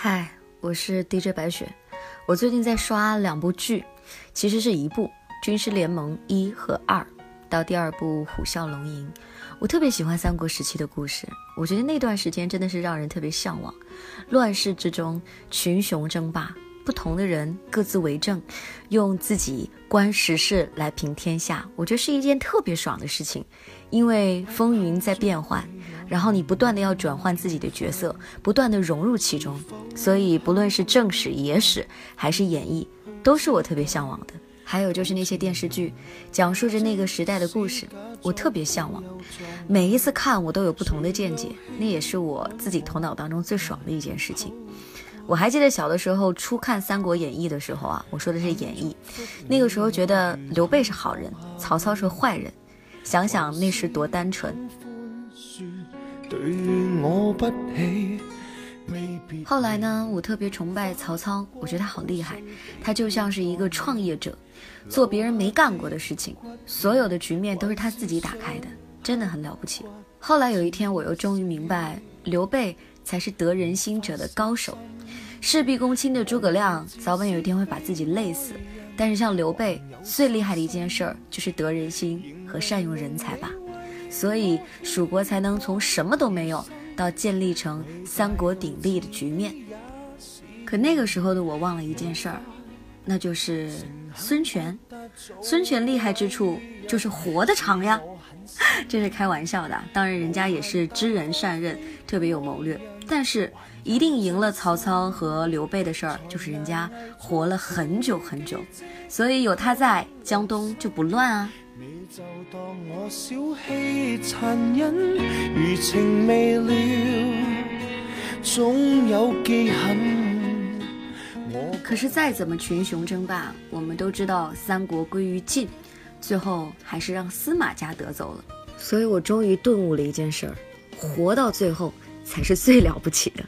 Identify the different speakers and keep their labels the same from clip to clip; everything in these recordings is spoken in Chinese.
Speaker 1: 嗨，我是 DJ 白雪。我最近在刷两部剧，其实是一部《军师联盟》一和二，到第二部《虎啸龙吟》。我特别喜欢三国时期的故事，我觉得那段时间真的是让人特别向往。乱世之中，群雄争霸，不同的人各自为政，用自己观时事来平天下，我觉得是一件特别爽的事情。因为风云在变幻，然后你不断的要转换自己的角色，不断的融入其中，所以不论是正史、野史还是演绎，都是我特别向往的。还有就是那些电视剧，讲述着那个时代的故事，我特别向往。每一次看，我都有不同的见解，那也是我自己头脑当中最爽的一件事情。我还记得小的时候初看《三国演义》的时候啊，我说的是演义，那个时候觉得刘备是好人，曹操是坏人。想想那时多单纯。后来呢，我特别崇拜曹操，我觉得他好厉害，他就像是一个创业者，做别人没干过的事情，所有的局面都是他自己打开的，真的很了不起。后来有一天，我又终于明白，刘备才是得人心者的高手。事必躬亲的诸葛亮，早晚有一天会把自己累死。但是像刘备最厉害的一件事儿就是得人心和善用人才吧，所以蜀国才能从什么都没有到建立成三国鼎立的局面。可那个时候的我忘了一件事儿，那就是孙权。孙权厉害之处就是活得长呀，这是开玩笑的。当然人家也是知人善任，特别有谋略。但是一定赢了曹操和刘备的事儿，就是人家活了很久很久，所以有他在，江东就不乱啊。你
Speaker 2: 就当我小气残忍，余情未了，总有记恨
Speaker 1: 可是再怎么群雄争霸，我们都知道三国归于尽，最后还是让司马家得走了。所以我终于顿悟了一件事儿：活到最后。才是最了不起的。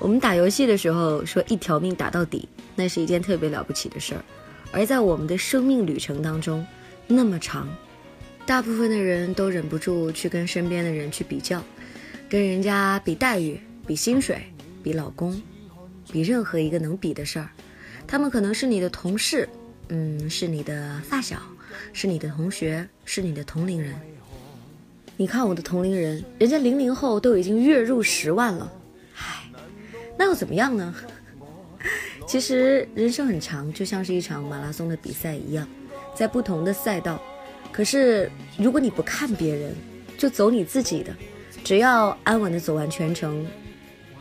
Speaker 1: 我们打游戏的时候说一条命打到底，那是一件特别了不起的事儿。而在我们的生命旅程当中，那么长，大部分的人都忍不住去跟身边的人去比较，跟人家比待遇、比薪水、比老公、比任何一个能比的事儿。他们可能是你的同事，嗯，是你的发小，是你的同学，是你的同龄人。你看我的同龄人，人家零零后都已经月入十万了，唉，那又怎么样呢？其实人生很长，就像是一场马拉松的比赛一样，在不同的赛道。可是如果你不看别人，就走你自己的，只要安稳的走完全程，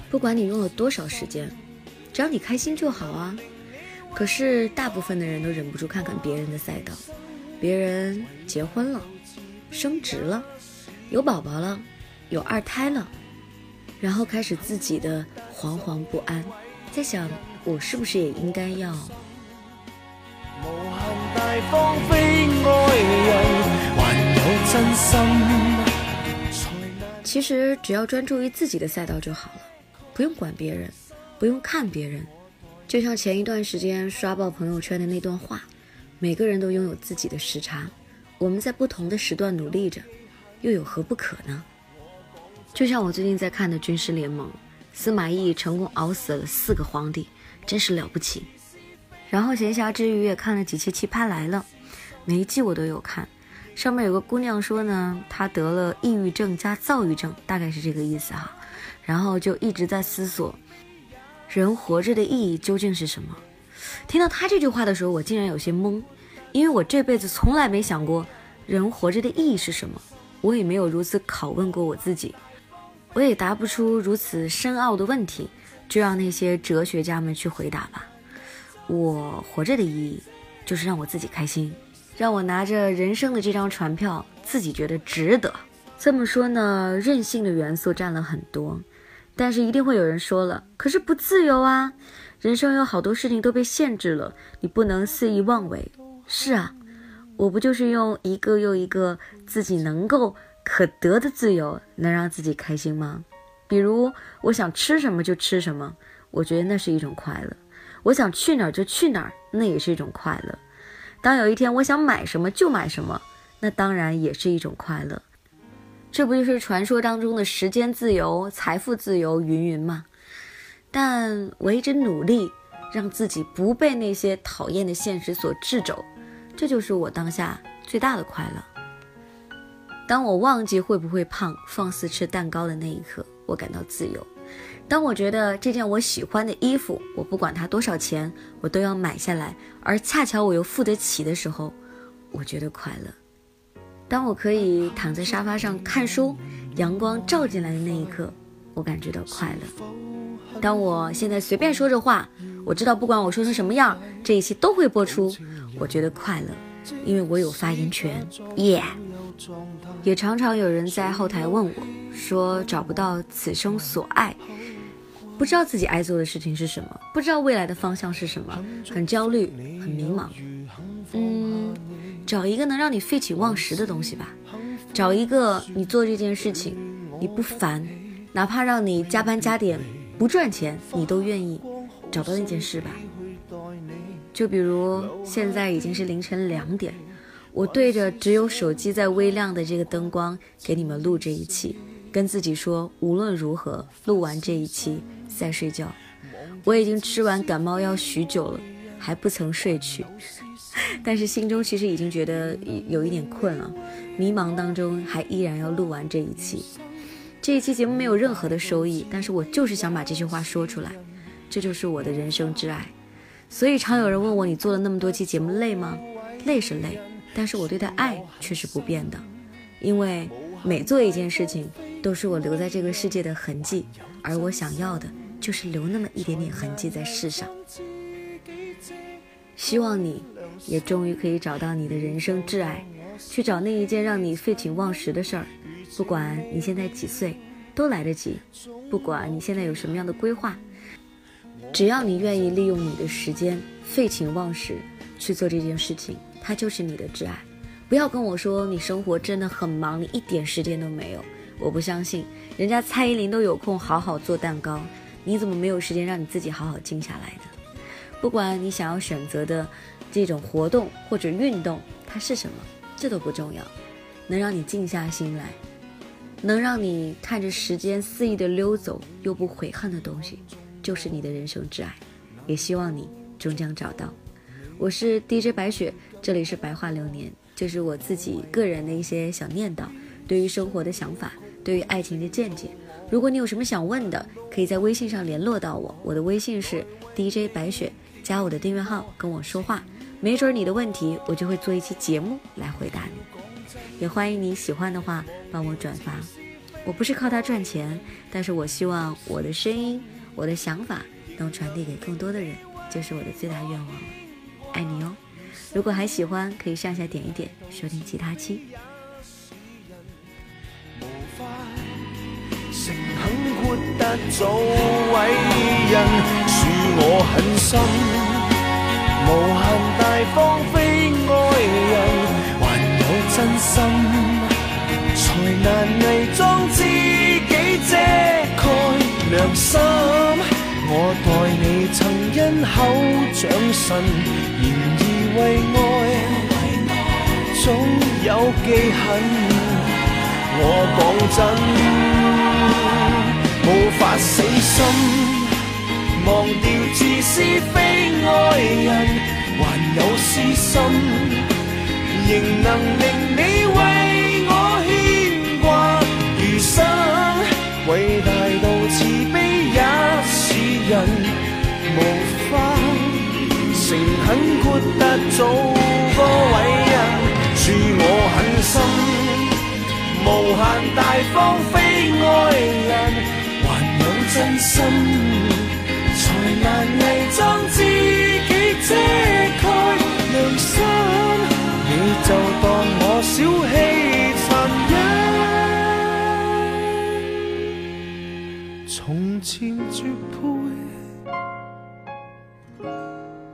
Speaker 1: 不管你用了多少时间，只要你开心就好啊。可是大部分的人都忍不住看看别人的赛道，别人结婚了，升职了。有宝宝了，有二胎了，然后开始自己的惶惶不安，在想我是不是也应该要。其实只要专注于自己的赛道就好了，不用管别人，不用看别人。就像前一段时间刷爆朋友圈的那段话，每个人都拥有自己的时差，我们在不同的时段努力着。又有何不可呢？就像我最近在看的《军师联盟》，司马懿成功熬死了四个皇帝，真是了不起。然后闲暇之余也看了几期《奇葩来了》，每一季我都有看。上面有个姑娘说呢，她得了抑郁症加躁郁症，大概是这个意思哈。然后就一直在思索，人活着的意义究竟是什么？听到她这句话的时候，我竟然有些懵，因为我这辈子从来没想过人活着的意义是什么。我也没有如此拷问过我自己，我也答不出如此深奥的问题，就让那些哲学家们去回答吧。我活着的意义，就是让我自己开心，让我拿着人生的这张船票，自己觉得值得。这么说呢，任性的元素占了很多，但是一定会有人说了，可是不自由啊，人生有好多事情都被限制了，你不能肆意妄为。是啊。我不就是用一个又一个自己能够可得的自由，能让自己开心吗？比如我想吃什么就吃什么，我觉得那是一种快乐；我想去哪儿就去哪儿，那也是一种快乐。当有一天我想买什么就买什么，那当然也是一种快乐。这不就是传说当中的时间自由、财富自由云云吗？但我一直努力让自己不被那些讨厌的现实所掣肘，这就是我当下最大的快乐。当我忘记会不会胖，放肆吃蛋糕的那一刻，我感到自由；当我觉得这件我喜欢的衣服，我不管它多少钱，我都要买下来，而恰巧我又付得起的时候，我觉得快乐。当我可以躺在沙发上看书，阳光照进来的那一刻，我感觉到快乐。当我现在随便说着话，我知道不管我说成什么样，这一期都会播出，我觉得快乐，因为我有发言权。耶！也常常有人在后台问我，说找不到此生所爱，不知道自己爱做的事情是什么，不知道未来的方向是什么，很焦虑，很迷茫。嗯，找一个能让你废寝忘食的东西吧，找一个你做这件事情你不烦，哪怕让你加班加点不赚钱，你都愿意找到那件事吧。就比如现在已经是凌晨两点。我对着只有手机在微亮的这个灯光给你们录这一期，跟自己说无论如何录完这一期再睡觉。我已经吃完感冒药许久了，还不曾睡去，但是心中其实已经觉得有一点困了。迷茫当中还依然要录完这一期。这一期节目没有任何的收益，但是我就是想把这句话说出来，这就是我的人生挚爱。所以常有人问我，你做了那么多期节目累吗？累是累。但是我对待爱却是不变的，因为每做一件事情都是我留在这个世界的痕迹，而我想要的就是留那么一点点痕迹在世上。希望你也终于可以找到你的人生挚爱，去找那一件让你废寝忘食的事儿。不管你现在几岁，都来得及；不管你现在有什么样的规划，只要你愿意利用你的时间废寝忘食去做这件事情。它就是你的挚爱，不要跟我说你生活真的很忙，你一点时间都没有。我不相信，人家蔡依林都有空好好做蛋糕，你怎么没有时间让你自己好好静下来呢？不管你想要选择的这种活动或者运动，它是什么，这都不重要。能让你静下心来，能让你看着时间肆意的溜走又不悔恨的东西，就是你的人生挚爱。也希望你终将找到。我是 DJ 白雪，这里是白话流年，就是我自己个人的一些小念叨，对于生活的想法，对于爱情的见解。如果你有什么想问的，可以在微信上联络到我，我的微信是 DJ 白雪，加我的订阅号跟我说话，没准你的问题我就会做一期节目来回答你。也欢迎你喜欢的话帮我转发，我不是靠它赚钱，但是我希望我的声音，我的想法能传递给更多的人，就是我的最大愿望。爱你哦！如果还喜欢，可以上下点一点，收听其他期。恳豁达做伟人，恕我狠心，无限大方非爱人，还有真心，才难伪装自己遮盖良心。我待你曾因口掌神，然而为爱总有记恨。我讲真，无法死心，忘掉自私非爱人，还有私心，仍能令你为我牵挂余生。伟大到慈悲也是。人无法诚恳豁达做个伟人，恕我狠心，无限大方非爱人，真心，才难伪装自己遮盖良心，你就当我小气残忍，从前绝配。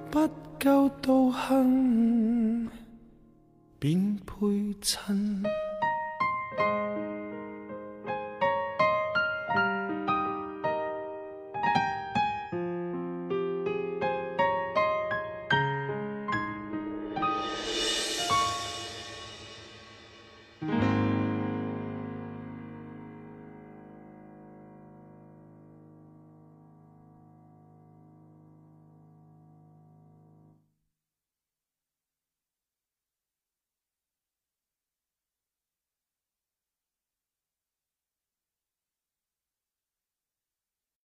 Speaker 1: 不够道行，便配衬。